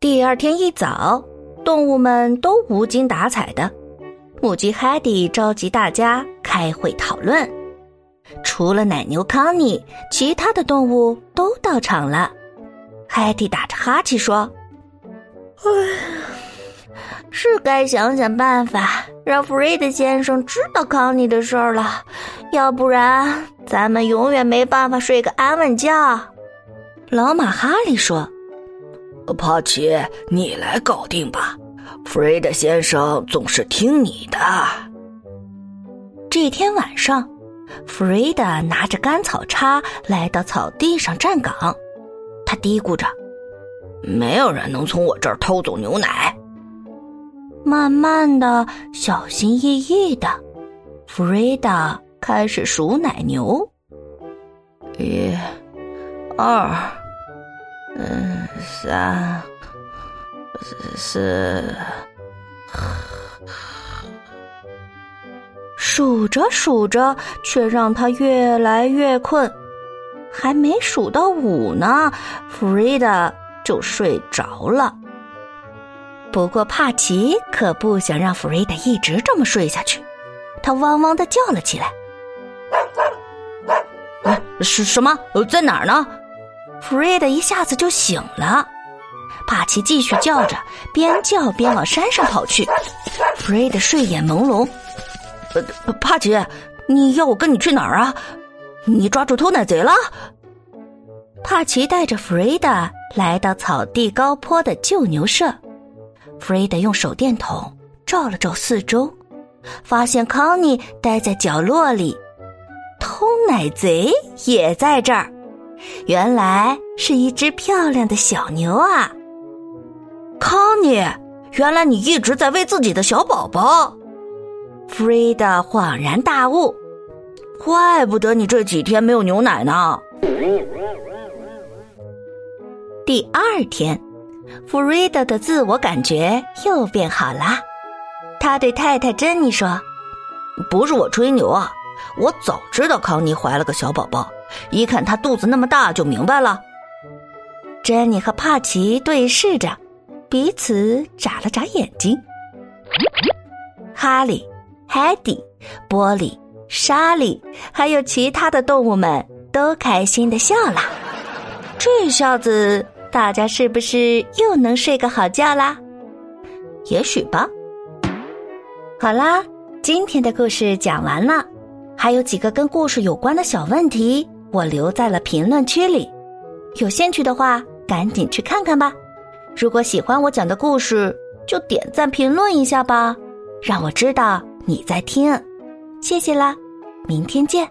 第二天一早，动物们都无精打采的。母鸡海蒂召集大家开会讨论。除了奶牛康妮，其他的动物都到场了。海蒂打着哈欠说：“唉，是该想想办法，让弗瑞德先生知道康妮的事儿了，要不然咱们永远没办法睡个安稳觉。”老马哈利说。帕奇，你来搞定吧。弗瑞德先生总是听你的。这天晚上，弗瑞德拿着干草叉来到草地上站岗，他嘀咕着：“没有人能从我这儿偷走牛奶。”慢慢的，小心翼翼的，弗瑞德开始数奶牛：一、二。嗯，三、四，数着数着，却让他越来越困。还没数到五呢，弗瑞达就睡着了。不过帕奇可不想让弗瑞达一直这么睡下去，他汪汪的叫了起来：“哎，什什么？在哪儿呢？”弗瑞德一下子就醒了，帕奇继续叫着，边叫边往山上跑去。弗瑞德睡眼朦胧，呃，帕奇，你要我跟你去哪儿啊？你抓住偷奶贼了？帕奇带着弗瑞德来到草地高坡的旧牛舍，弗瑞德用手电筒照了照四周，发现康妮待在角落里，偷奶贼也在这儿。原来是一只漂亮的小牛啊，康妮！原来你一直在喂自己的小宝宝。弗瑞德恍然大悟，怪不得你这几天没有牛奶呢。第二天，弗瑞德的自我感觉又变好了。他对太太珍妮说：“不是我吹牛啊，我早知道康妮怀了个小宝宝。”一看她肚子那么大，就明白了。珍妮和帕奇对视着，彼此眨了眨眼睛。哈利、海蒂、波利、莎莉，还有其他的动物们都开心的笑了。这下子，大家是不是又能睡个好觉啦？也许吧。好啦，今天的故事讲完了，还有几个跟故事有关的小问题。我留在了评论区里，有兴趣的话赶紧去看看吧。如果喜欢我讲的故事，就点赞评论一下吧，让我知道你在听。谢谢啦，明天见。